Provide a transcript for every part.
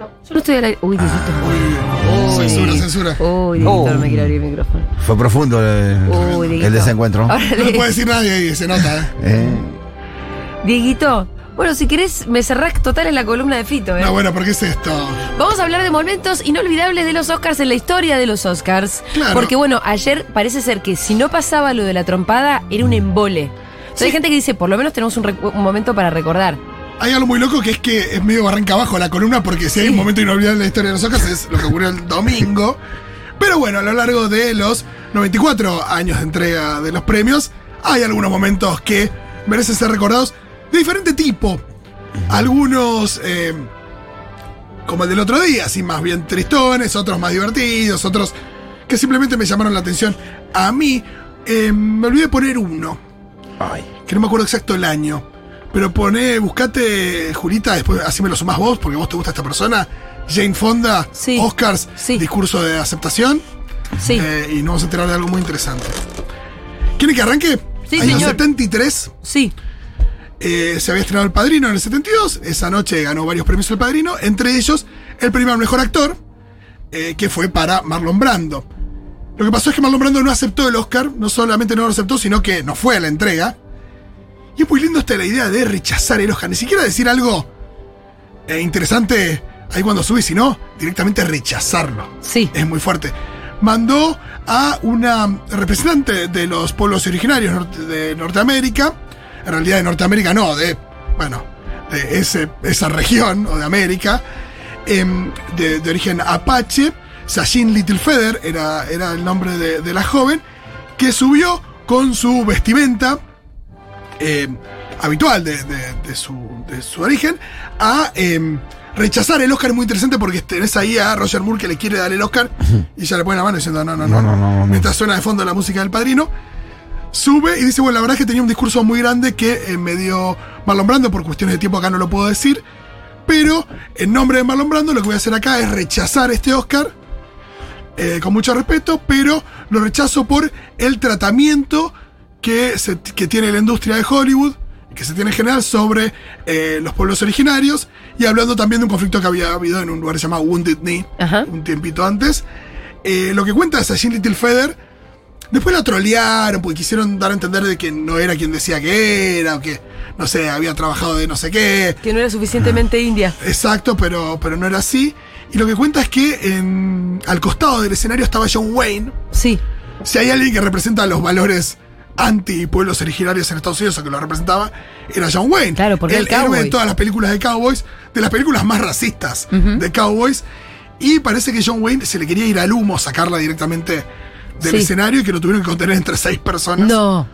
Yo no estoy al aire. Uy, Dieguito. Uy, censura, censura. Uy, Dieguito, Oh. no me quiere abrir el micrófono. Fue profundo el, Uy, Dieguito. el desencuentro. Ahora No le- puede decir nadie ahí, se nota, ¿eh? Eh, Dieguito, bueno, si querés, me cerrás total en la columna de Fito, ¿eh? No, bueno, ¿por qué es esto? Vamos a hablar de momentos inolvidables de los Oscars en la historia de los Oscars. Claro. Porque bueno, ayer parece ser que si no pasaba lo de la trompada, era un embole. O sea, hay gente que dice, por lo menos tenemos un momento para recordar. Hay algo muy loco que es que es medio barranca abajo la columna, porque si hay un momento inolvidable en la historia de los Oscars es lo que ocurrió el domingo. Pero bueno, a lo largo de los 94 años de entrega de los premios, hay algunos momentos que merecen ser recordados de diferente tipo. Algunos, eh, como el del otro día, así más bien tristones, otros más divertidos, otros que simplemente me llamaron la atención. A mí, eh, me olvidé poner uno ay. que no me acuerdo exacto el año. Pero pone, buscate, Julita, después así me lo sumás vos, porque vos te gusta esta persona. Jane Fonda, Sí. Oscars, Sí. discurso de aceptación. Sí. eh, y nos vamos a enterar de algo muy interesante. ¿Quieren que arranque? Sí, Año señor. 73, Sí. eh, se había estrenado El Padrino en el 72. Esa noche ganó varios premios El Padrino, entre ellos el premio al mejor actor, eh, que fue para Marlon Brando. Lo que pasó es que Marlon Brando no aceptó el Oscar, no solamente no lo aceptó, sino que no fue a la entrega. Y es muy lindo esta la idea de rechazar el Oscar, ni siquiera decir algo eh, interesante ahí cuando sube, sino directamente rechazarlo. Sí. Es muy fuerte. Mandó a una representante de los pueblos originarios de Norteamérica, en realidad de Norteamérica no, de, bueno, de ese- esa región o de América, em, de, de origen apache, Sashin Littlefeather era, era el nombre de, de la joven, que subió con su vestimenta eh, habitual de, de- de su, de su origen a eh, rechazar el Oscar muy interesante porque tenés ahí a Roger Moore que le quiere dar el Oscar y ya le pone la mano diciendo no, no, no, No, no, suena de fondo la música del padrino. Sube y dice, bueno, la verdad es que tenía un discurso muy grande que eh, me dio Marlon Brando, por cuestiones de tiempo acá no lo puedo decir, pero en nombre de Marlon Brando lo que voy a hacer acá es rechazar este Oscar eh, con mucho respeto, pero lo rechazo por el tratamiento que, se- que tiene la industria de Hollywood, que se tiene en general sobre eh, los pueblos originarios, y hablando también de un conflicto que había habido en un lugar llamado Wounded Knee, Ajá. un tiempito antes. Eh, lo que cuenta es Sashin Little Feather. Después la trolearon porque quisieron dar a entender de que no era quien decía que era, o que, no sé, había trabajado de no sé qué. Que no era suficientemente india. Exacto, pero, pero no era así. Y lo que cuenta es que en- al costado del escenario estaba John Wayne. Sí. Si hay alguien que representa los valores anti-pueblos originarios en Estados Unidos o que lo representaba, era John Wayne. Claro, porque el el cowboy. héroe de todas las películas de cowboys, de las películas más racistas de cowboys. Y parece que John Wayne se le quería ir al humo, sacarla directamente del Sí. escenario y que lo tuvieron que contener entre seis personas. No.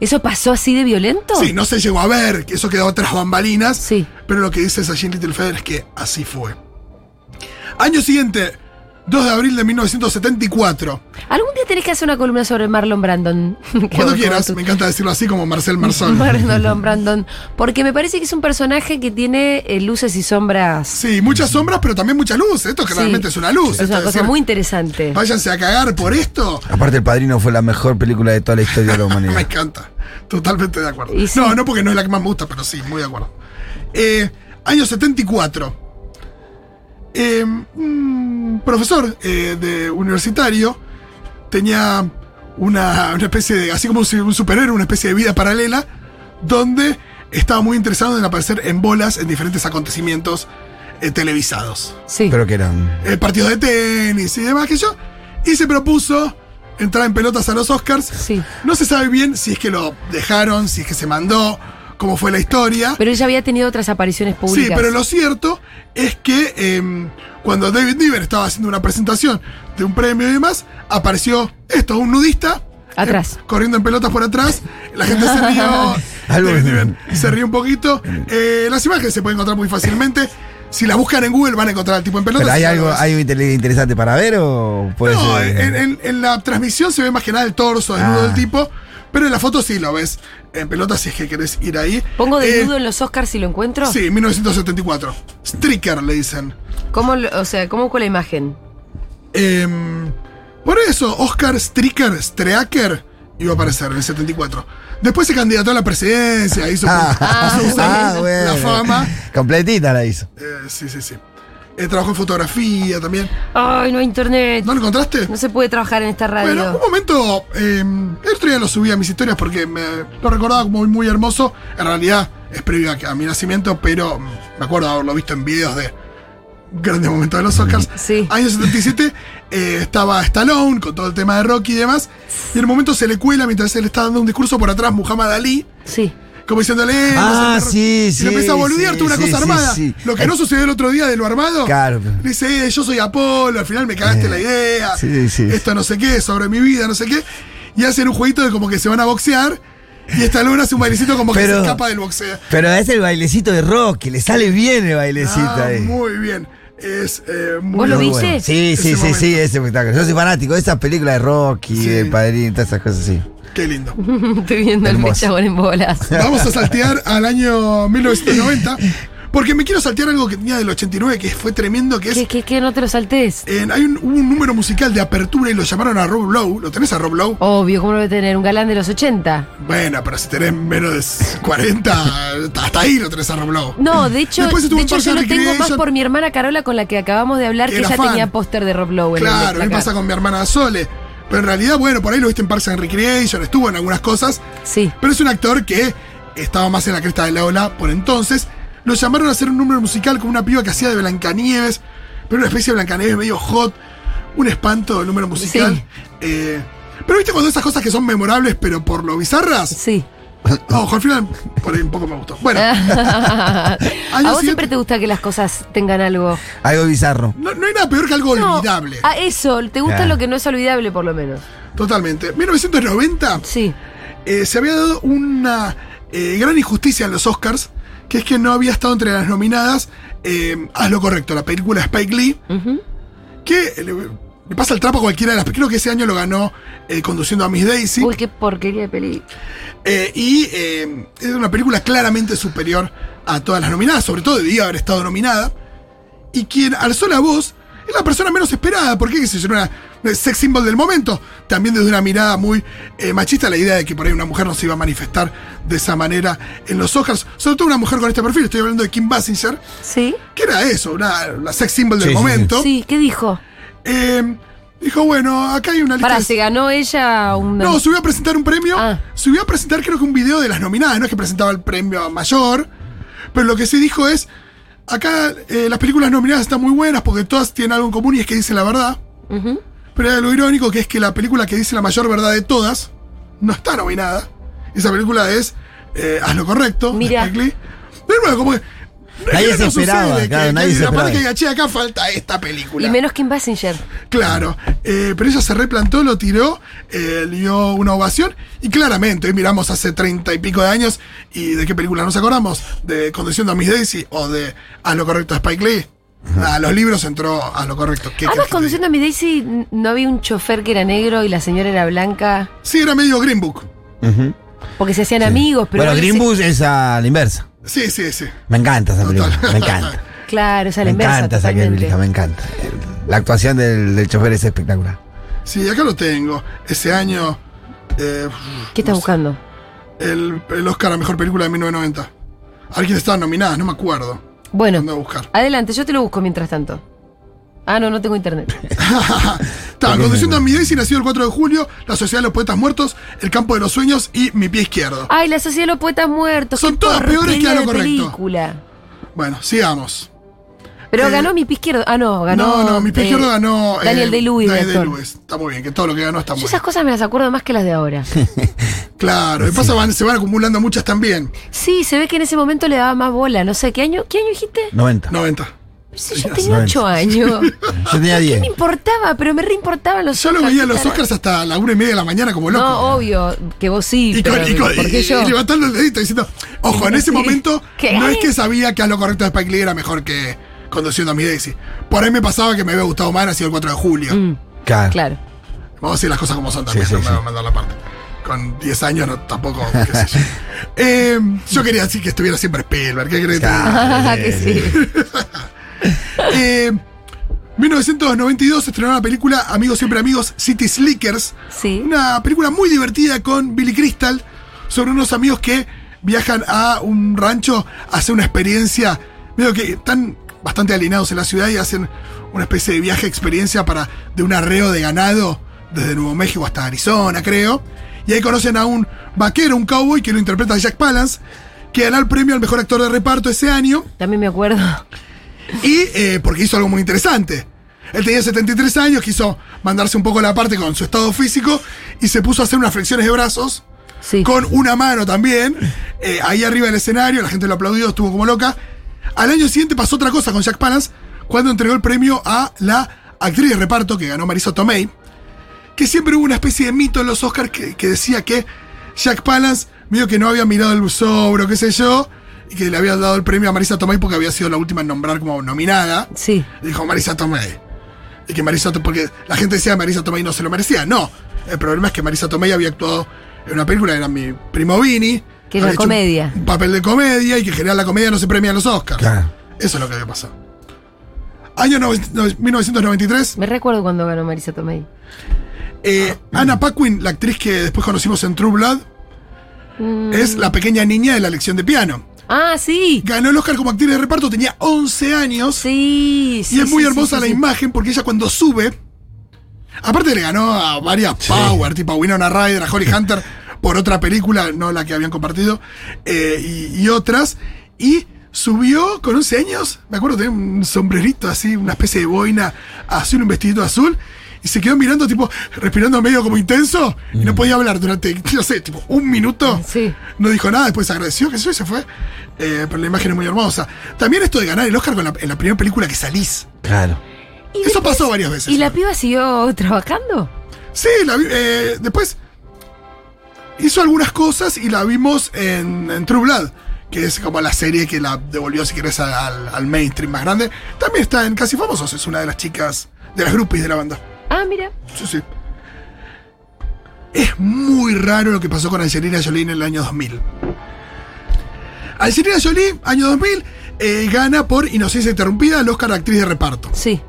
¿Eso pasó así de violento? Sí, no se llegó a ver, que eso quedó tras bambalinas. Sí. Pero lo que dice Sachin Littlefeather es que así fue. Año siguiente, 2 de abril de 1974. Algún día tenés que hacer una columna sobre Marlon Brandon. Cuando quieras, tú- me encanta decirlo así como Marcel Marson. Marlon Brandon. Porque me parece que es un personaje que tiene eh, luces y sombras. Sí, muchas sombras, pero también mucha luz. Esto que Sí. realmente es una luz. Es una cosa decir, muy interesante. Váyanse a cagar por esto. Aparte, El Padrino fue la mejor película de toda la historia de la Me humanidad. encanta. Totalmente de acuerdo. Sí. No, no porque no es la que más me gusta, pero sí, muy de acuerdo. Eh, año 74. Eh, un profesor eh, de universitario tenía una, una especie de, así como un, un superhéroe, una especie de vida paralela, donde estaba muy interesado en aparecer en bolas en diferentes acontecimientos eh, televisados. Sí. Pero que eran. Eh, partidos de tenis y demás que yo. Y se propuso entrar en pelotas a los Oscars. Sí. No se sabe bien si es que lo dejaron, si es que se mandó, cómo fue la historia. Pero ella había tenido otras apariciones públicas. Sí, pero lo cierto es que em, cuando David Niven estaba haciendo una presentación de un premio y demás, apareció esto, un nudista. Atrás. eh, corriendo en pelotas por atrás. La gente se rió. Algo- David Niven se rió un poquito. Eh, las imágenes se pueden encontrar muy fácilmente. Si las buscan en Google van a encontrar al tipo en pelotas. ¿Pero hay algo, hay interesante para ver o puede No, ser? en, en- en la transmisión se ve más que nada el torso desnudo Ah. del tipo, pero en la foto sí lo ves en pelota si es que querés ir ahí. Pongo Eh, desnudo en los Oscars si lo encuentro. Sí, 1974. Stricker le dicen. ¿Cómo, o sea, ¿cómo con la imagen? Em, por eso, Oscar Stricker, Streaker, iba a aparecer en el 74. Después se candidató a la presidencia, hizo, Ah, ah, la bueno. fama. Completita la hizo. Eh, sí, sí, sí. Eh, trabajó en fotografía también. Ay, no hay internet. ¿No lo encontraste? No se puede trabajar en esta radio. Bueno, un momento, eh, el otro día lo subí a mis historias porque me lo recordaba como muy, muy hermoso. En realidad es previo a, a mi nacimiento, pero mm, me acuerdo haberlo visto en videos de grandes momentos de los Oscars. Sí. Año 77 eh, estaba Stallone con todo el tema de Rocky y demás. Y en un momento se le cuela mientras él está dando un discurso por atrás Muhammad Ali. Sí. Como diciéndole. eh, Ah, no sé, sí, y sí, le empieza a boludear sí, toda una sí, cosa sí, armada. sí. Lo que Eh, no sucedió el otro día de lo armado. Claro. Le dice, eh, yo soy Apolo, al final me cagaste Eh, la idea. sí, sí. Esto no sé qué, sobre mi vida, no sé qué. Y hacen un jueguito de como que se van a boxear. Y Stallone hace un bailecito como que se escapa del boxeo. Pero es el bailecito de Rocky, le sale bien el bailecito Ah, ahí. muy bien. Es eh, muy ¿Vos lo viste? bueno. Sí, sí, sí, momento. sí, ese espectáculo. Yo soy fanático de esas películas de Rocky, Sí. de Padrino, todas esas cosas así. Qué lindo. Estoy viendo el Hermoso. chabón en bolas. Vamos a saltear al año 1990. Porque me quiero saltear algo que tenía del 89 que fue tremendo, que es... ¿Qué, qué, qué? No te lo saltes. en- hay un, hubo un número musical de apertura y lo llamaron a Rob Lowe. ¿Lo tenés a Rob Lowe? Obvio, ¿cómo lo debe tener? Un galán de los 80. Bueno, pero si tenés menos de 40, hasta ahí lo tenés a Rob Lowe. No, de hecho, de hecho yo lo tengo más por mi hermana Carola con la que acabamos de hablar, Que que ella fan. tenía póster de Rob Lowe. en el Claro, a placar. pasa con mi hermana Sole. Pero en realidad, bueno, por ahí lo viste en Parks and Recreation, estuvo en algunas cosas. Sí. Pero es un actor que estaba más en la cresta de la ola por entonces. Lo llamaron a hacer un número musical con una piba que hacía de Blancanieves, pero una especie de Blancanieves medio hot. Un espanto el número musical. Sí. Eh, pero viste cuando esas cosas que son memorables, pero por lo bizarras. Sí. Ojo, al final, por ahí un poco me gustó. Bueno, ¿A vos siguiente- siempre te gusta que las cosas tengan algo? Algo bizarro. no, no hay nada peor que algo No, olvidable. A eso, ¿te gusta Claro. lo que no es olvidable por lo menos? Totalmente. 1990 Sí. eh, se había dado una eh, gran injusticia en los Oscars, que es que no había estado entre las nominadas eh, Haz lo correcto, la película de Spike Lee, Ujú. que le, le pasa el trapo a cualquiera de las Creo que ese año lo ganó eh, conduciendo a Miss Daisy. Uy, qué porquería de peli. Eh, y eh, es una película claramente superior a todas las nominadas, sobre todo debía haber estado nominada. Y quien alzó la voz es la persona menos esperada, porque qué sé yo, una sex symbol del momento. También desde una mirada muy eh, machista, la idea de que por ahí una mujer no se iba a manifestar de esa manera en los Oscars. Sobre todo una mujer con este perfil, estoy hablando de Kim Basinger, ¿Sí? que era eso, una, la sex symbol del Sí, sí, sí. momento. Sí, ¿qué dijo? Eh, dijo, bueno, acá hay una lista Para, de- ¿se ganó ella un... no, subió a presentar un premio. Ah. Subió a presentar, creo que un video de las nominadas. No es que presentaba el premio mayor. Pero lo que sí dijo es: acá eh, las películas nominadas están muy buenas porque todas tienen algo en común y es que dicen la verdad. Ujú. Pero hay algo irónico que es que la película que dice la mayor verdad de todas no está nominada. Esa película es eh, Haz lo correcto. Mira. De nuevo, como que. Nadie que se esperaba, sucede, claro, que, nadie que se esperaba. que diga, "Che, acá falta esta película. Y menos Kim Basinger. Claro, eh, pero ella se replantó, lo tiró, eh, le dio una ovación y claramente, hoy miramos hace treinta y pico de años y de qué película nos acordamos, de Conduciendo a Miss Daisy o de A lo correcto de Spike Lee. A los libros entró a lo correcto. ¿Qué Además, que conduciendo a mi Daisy, no había un chofer que era negro y la señora era blanca. Sí, era medio Green Book. Porque se hacían amigos, pero. bueno, Green se- Book es a la inversa. Sí, sí, sí. Me encanta esa película, Total. me encanta. Claro, es a la Me inversa. encanta esa película, me encanta. La actuación del, del chofer es espectacular. Sí, acá lo tengo. Ese año, eh, ¿Qué estás buscando? el, el Oscar a Mejor Película de 1990. A ver quién estaban nominadas, no me acuerdo. Bueno, Ando a buscar. adelante, yo te lo busco mientras tanto. Ah, no, no tengo internet. Estaba Conduciendo a Miss Daisy, nacido el 4 de julio, La Sociedad de los Poetas Muertos, El Campo de los Sueños y Mi Pie Izquierdo. Ay, la sociedad de los poetas muertos. Son todas peores que a lo de correcto. película. Bueno, sigamos. Pero Eh, ganó mi pie izquierdo. Ah, no, ganó. no, no, Mi Pie eh, Izquierdo ganó. eh, Daniel Day-Lewis, Daniel. Day-Lewis. Está muy bien, que todo lo que ganó está muy esas bien. cosas me las acuerdo más que las de ahora. Claro, y pasa, van- se van acumulando muchas también. Sí, se ve que en ese momento le daba más bola. No sé, ¿qué año, ¿qué año dijiste? 90. 90. Sí, yo tenía 8 años. Yo tenía ¿Qué 10. me importaba? Pero me reimportaban los Yo lo Oscars, veía en ¿qué los? Oscars hasta la una y media de la mañana como loco. No, obvio, que vos sí, Y, con- pero y con- ¿por qué y- yo? y levantando el dedito diciendo, ojo, en ese Sí. momento ¿Qué? no es que sabía que a lo correcto de Spike Lee era mejor que conduciendo a mi Daisy. Por ahí me pasaba que me había gustado más, ha sido el 4 de julio. Mm, Claro. claro. Vamos a decir las cosas como son también, Sí, sí, no me a mandar la parte. Con 10 años no, tampoco, qué sé yo. Eh, yo quería decir que estuviera siempre Spielberg, ¿qué crees? Ah, que sí. Eh, 1992 se estrenó la película Amigos Siempre Amigos, City Slickers. Sí. Una película muy divertida con Billy Crystal sobre unos amigos que viajan a un rancho a hacer una experiencia medio que tan bastante alienados en la ciudad y hacen una especie de viaje experiencia para de un arreo de ganado desde Nuevo México hasta Arizona, creo. Y ahí conocen a un vaquero, un cowboy que lo interpreta Jack Palance, que ganó el premio al mejor actor de reparto ese año. También me acuerdo. Y eh, porque hizo algo muy interesante. Él tenía 73 años, quiso mandarse un poco la parte con su estado físico y se puso a hacer unas flexiones de brazos Sí. con una mano también, eh, ahí arriba del escenario, la gente lo aplaudió, estuvo como loca. Al año siguiente pasó otra cosa con Jack Palance, cuando entregó el premio a la actriz de reparto que ganó Marisa Tomei, que siempre hubo una especie de mito en los Oscars que, que decía que Jack Palance, medio que no había mirado el sobre o qué sé yo, que le había dado el premio a Marisa Tomei porque había sido la última en nombrar como nominada. Sí. Dijo Marisa Tomei. Y que Marisa Tomei, porque la gente decía que Marisa Tomei no se lo merecía. No. El problema es que Marisa Tomei había actuado en una película, era mi primo Vini. Que era comedia. Un papel de comedia y que en general la comedia no se premia en los Oscars. Claro. Eso es lo que había pasado. Año noven- no- 1993. Me recuerdo cuando ganó Marisa Tomei. eh, Anna Paquin, la actriz que después conocimos en True Blood, Mm. es la pequeña niña de la lección de piano. Ah, sí. Ganó el Oscar como actriz de reparto, tenía 11 años. Sí, sí. y es muy sí, hermosa sí, la sí. imagen porque ella cuando sube, aparte le ganó a varias Power, tipo a Winona Ryder, a Holly Hunter, por otra película, no la que habían compartido, eh, y, y otras, y subió con 11 años, me acuerdo, tenía un sombrerito así, una especie de boina azul, un vestidito azul, y se quedó mirando, tipo, respirando medio como intenso, y no podía hablar durante, no sé, tipo, un minuto. Sí. No dijo nada, después agradeció que eso y se fue. Eh, pero la imagen es muy hermosa. También esto de ganar el Oscar con la- en la primera película que salís. Claro. Y Eso después- pasó varias veces. ¿Y la piba siguió trabajando? Sí, la vi- eh, después hizo algunas cosas y la vimos en, en True Blood, que es como la serie que la devolvió, si querés, al, al mainstream más grande. También está en Casi Famosos, es una de las chicas, de las groupies de la banda. Ah, mira. Sí, sí. Es muy raro lo que pasó con Angelina Jolie en el año 2000. Angelina Jolie, año 2000, eh, gana por Inocencia Interrumpida el Oscar de Actriz de Reparto. Sí.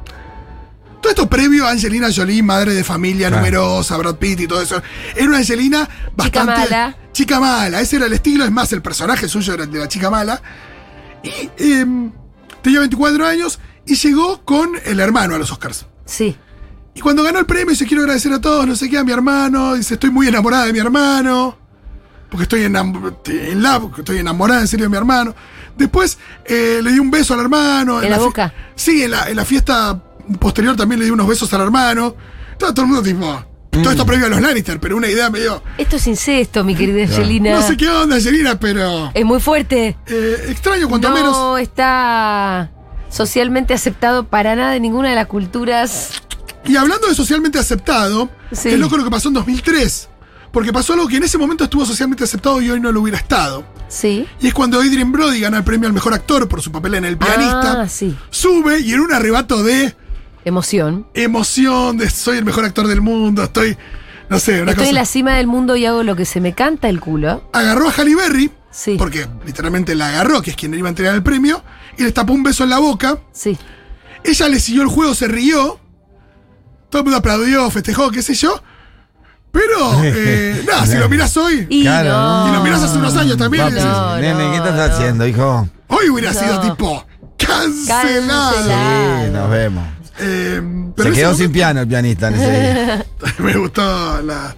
Todo esto previo a Angelina Jolie, madre de familia Claro. numerosa, Brad Pitt y todo eso. Era una Angelina bastante. mala. Chica mala. Ese era el estilo. Es más, el personaje suyo era el de la chica mala. Y em, tenía 24 años y llegó con el hermano a los Oscars. Sí. Y cuando ganó el premio, dice: Quiero agradecer a todos, no sé qué, a mi hermano. Dice: Estoy muy enamorada de mi hermano. Porque estoy en la, porque estoy enamorada en serio de mi hermano. Después eh, le di un beso al hermano. ¿En la boca? Sí, en la, en la fiesta posterior también le di unos besos al hermano. Todo, todo el mundo tipo. Todo esto previo a los Lannister, pero una idea medio. Esto es incesto, mi querida Angelina. No sé qué onda, Angelina, pero. Es muy fuerte. eh, extraño, cuanto no menos. está socialmente aceptado para nada en ninguna de las culturas. Y hablando de socialmente aceptado, Sí. es loco lo que pasó en 2003. Porque pasó algo que en ese momento estuvo socialmente aceptado y hoy no lo hubiera estado. Sí. Y es cuando Adrien Brody gana el premio al mejor actor por su papel en El pianista. Ah, sí. Sube y en un arrebato de Emoción. emoción, de soy el mejor actor del mundo, estoy. No sé, una Estoy cosa. en la cima del mundo y hago lo que se me canta el culo. Agarró a Halle Berry, Sí. porque literalmente la agarró, que es quien le iba a entregar el premio, y le tapó un beso en la boca. Sí. Ella le siguió el juego, se rió. Todo el mundo aplaudió, festejó, qué sé yo. Pero, eh, nada, si lo miras hoy, Y Claro, no. y lo mirás hace unos años también, Papi, decís, nene, ¿qué estás no. haciendo, hijo? hoy hubiera No. sido tipo cancelado. Sí, nos vemos. Eh, pero Se quedó sin piano el pianista en ese día. Me gustó la.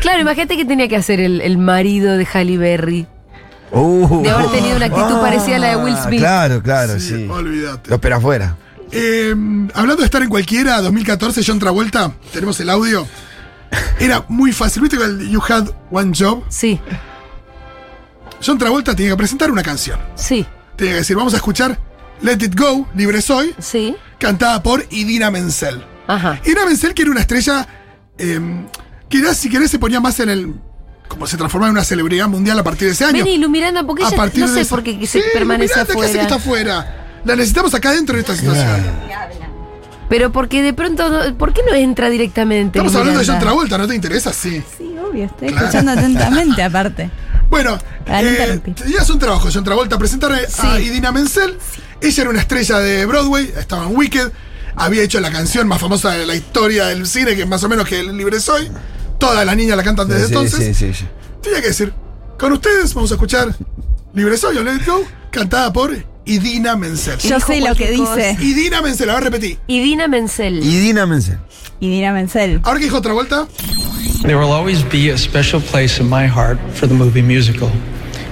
Claro, imagínate que tenía que hacer el, el marido de Halle Berry. Uh, De haber tenido una actitud ah, parecida a la de Will Smith. Claro, claro, Sí, sí. olvídate. Lo espera afuera. Eh, hablando de estar en cualquiera, 2014, John Travolta, tenemos el audio. Era muy fácil. ¿Viste que el You Had One Job? Sí, John Travolta tenía que presentar una canción. sí, Tenía que decir, vamos a escuchar Let It Go, Libre Soy, sí. cantada por Idina Menzel. Ajá. Idina Menzel, que era una estrella eh, que si querés, se ponía más en el. como se transformaba en una celebridad mundial a partir de ese año. Vení iluminando porque a ella no de sé esa- por qué que se Sí, permanece ¿qué hace que está afuera. La necesitamos acá dentro de esta situación. Pero porque de pronto, ¿por qué no entra directamente? Estamos hablando de John? Travolta, ¿no te interesa? Sí. Sí, obvio, estoy Claro. escuchando atentamente aparte. Bueno, eh, tenías un trabajo, John Travolta, presentar a Sí. Idina Menzel. Ella era una estrella de Broadway, estaba en Wicked, había hecho la canción más famosa de la historia del cine, que es más o menos que el Libre Soy. Todas las niñas la cantan desde Sí, entonces. sí, sí, sí. Tenía que decir, con ustedes vamos a escuchar Libre Soy o Let It Go, cantada por Idina Menzel. Yo sé lo que cualquier dice. Idina Menzel, a ver, repetí. Y Dina Menzel. Y Dina Menzel. Y Dina Menzel. Ahora que dijo otra vuelta. There will always be a special place in my heart for the movie musical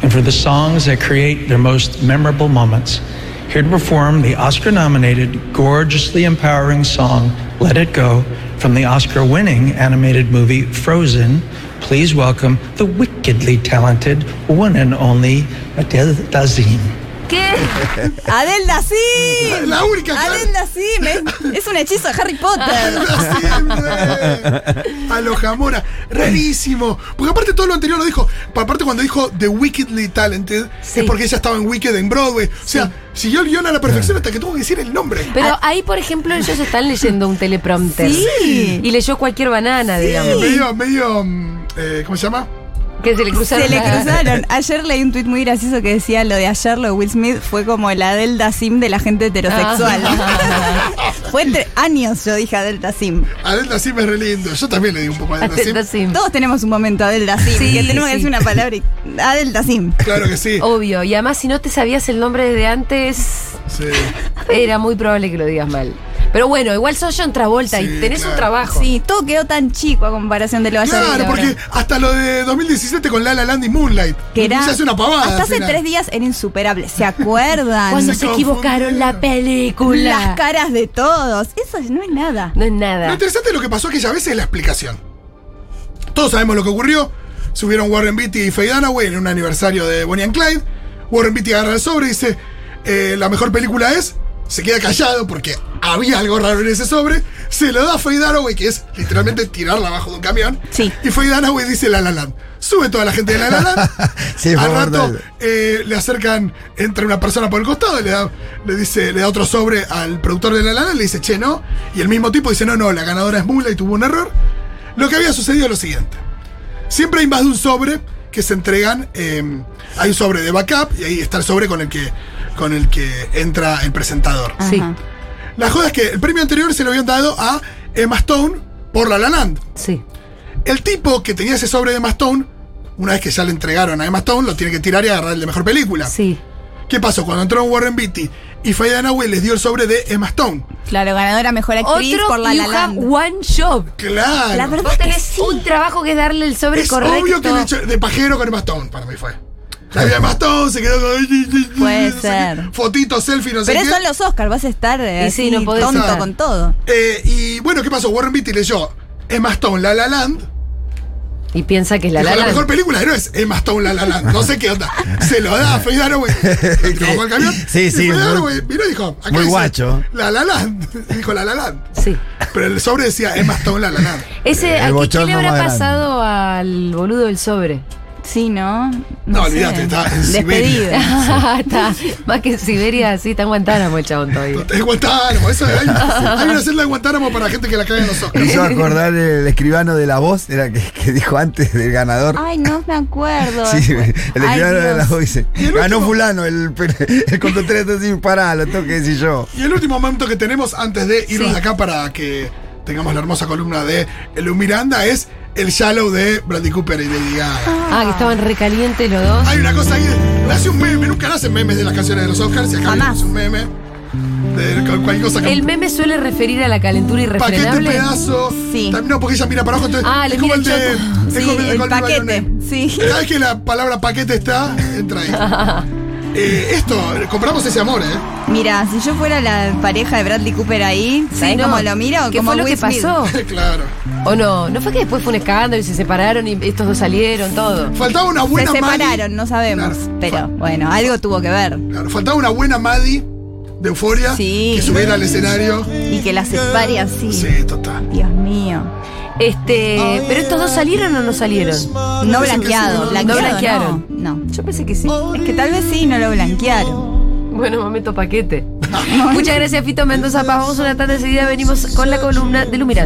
and for the songs that create their most memorable moments. Here to perform the Oscar nominated, gorgeously empowering song Let It Go from the Oscar winning animated movie Frozen, please welcome the wickedly talented one and only Adele Dazim. ¿Qué? Adel Dazim. La única que- Adel Dazim. Es, es un hechizo de Harry Potter. A lo Jamora. Rarísimo. Porque aparte todo lo anterior lo dijo. Aparte cuando dijo The Wickedly Talented, Sí. es porque ella estaba en Wicked en Broadway. O sea, siguió el guion a la perfección hasta que tuvo que decir el nombre. Pero ahí, por ejemplo, ellos están leyendo un teleprompter. Sí. Y leyó cualquier banana, Sí, digamos. medio, medio. mm, eh, ¿Cómo se llama? Que se le cruzaron. Se le la- cruzaron. Ayer leí un tuit muy gracioso que decía lo de ayer, lo de Will Smith, fue como el Adel Dazim de la gente heterosexual. fue entre años, yo dije Adel Dazim. Adel Dazim es re lindo. Yo también le di un poco a Dazim. Dazim. Todos tenemos un momento Adel Dazim, Sí, que tenemos sí. que decir una palabra y Adel Dazim. Claro que sí. Obvio. Y además, si no te sabías el nombre desde antes, Sí. era muy probable que lo digas mal. Pero bueno, igual sos John Travolta Sí, y tenés claro. un trabajo. Sí, todo quedó tan chico a comparación de lo ayer. Claro, porque hasta lo de 2017 con La La Land y Moonlight. que era Se hace una pavada. hasta hace tres días era insuperable. ¿Se acuerdan? Cuando Se se equivocaron la película. Las caras de todos. Eso no es nada. No es Lo nada. interesante de lo que pasó aquella vez es la explicación. Todos sabemos lo que ocurrió. Subieron Warren Beatty y Faye Dunaway en un aniversario de Bonnie and Clyde. Warren Beatty agarra el sobre y dice: eh, La mejor película es. Se queda callado porque había algo raro en ese sobre. Se lo da a Faye Dunaway, que es literalmente tirarla abajo de un camión. Sí. Y Faye Dunaway dice La La Land. Sube toda la gente de La La Land. Sí, Al rato eh, le acercan, entra una persona por el costado y le da, le dice, le da otro sobre al productor de La La Land, le dice, che, no. Y el mismo tipo dice, no, no, la ganadora es Mula y tuvo un error. Lo que había sucedido es lo siguiente. Siempre hay más de un sobre que se entregan. eh, hay un sobre de backup y ahí está el sobre con el que, con el que entra el presentador. Sí. La joda es que el premio anterior se lo habían dado a Emma Stone por La La Land. Sí. El tipo que tenía ese sobre de Emma Stone, una vez que ya le entregaron a Emma Stone, lo tiene que tirar y agarrar el de mejor película. Sí. ¿Qué pasó? Cuando entró Warren Beatty y Faye Dunaway les dio el sobre de Emma Stone. Claro, ganadora mejor actriz Otro por La La Land. one job. Claro. La verdad Vos es que tenés sí. un trabajo que darle el sobre es correcto. obvio que le echó de pajero con Emma Stone, para mí fue. Ya había Emma Stone, se quedó con. Puede no ser. Fotito, selfie, no sé Pero qué. son los Oscars, vas a estar eh, Y sí, así, no podés tonto estar. con todo. Eh, y bueno, ¿qué pasó? Warren Beatty leyó Emma Stone, La La Land. Y piensa que es la Dijo, la, la Land. mejor película no es Emma Stone, La La Land. No sé qué onda. Se lo da a Faye al camión. Sí, sí, Faye muy- Dunaway miró y dijo. acá muy dice, guacho. La La Land. Dijo La La Land. Sí. Pero el sobre decía Emma Stone, La La Land. Ese, El ¿a qué- ¿qué, bochorno le habrá pasado al boludo del sobre? Sí, ¿no? No, sé. olvídate, está en Despedido. Siberia. está, más que en Siberia, sí, está en Guantánamo el chabón todavía. Es Guantánamo, eso hay, hay una celda de Guantánamo para gente que la caga en los Me ojos. hizo acordar el escribano de la voz, era que, que dijo antes del ganador. Ay, no me acuerdo. Sí, el Ay, escribano de la voz dice, ganó fulano, el, el conductor está así, pará, lo tengo que decir yo. Y el último momento que tenemos antes de irnos Sí. de acá para que tengamos la hermosa columna de Lu Miranda es el Shallow de Bradley Cooper y Lady Gaga. Ah, que estaban recalientes los dos. Hay una cosa ahí, nace un meme, nunca nacen memes de las canciones de los Oscars, y acá vimos un meme de cu- cualquier cosa que El meme suele referir a la calentura paquete irrefrenable. pedazo. Sí. No, porque ella mira para abajo, entonces Ah, le es como el de, el es Sí, como el de el paquete. Sí. Cada vez que la palabra paquete está, entra ahí. Eh, esto, compramos ese amor, ¿eh? Mira, si yo fuera la pareja de Bradley Cooper ahí, Sí, ¿sabes no. cómo lo miro? ¿Qué como fue lo que Will pasó? claro. ¿O no? ¿No fue que después fue un escándalo y se separaron y estos dos salieron, todo? Faltaba una Se buena separaron, Maddie. no sabemos. Claro. Pero bueno, algo tuvo que ver. Claro, faltaba una buena Maddie de Euforia Sí. que subiera al escenario. Y que la separe así. Sí, total. Dios mío. Este, pero estos dos salieron o no salieron? No blanqueado. no- blanqueado no blanquearon. No, no. Yo pensé que sí. Es que tal vez sí, no lo blanquearon. Bueno, momento paquete. Muchas gracias, Fito Mendoza Paz. Vamos a una tanda enseguida. Venimos con la columna de Lumiranda.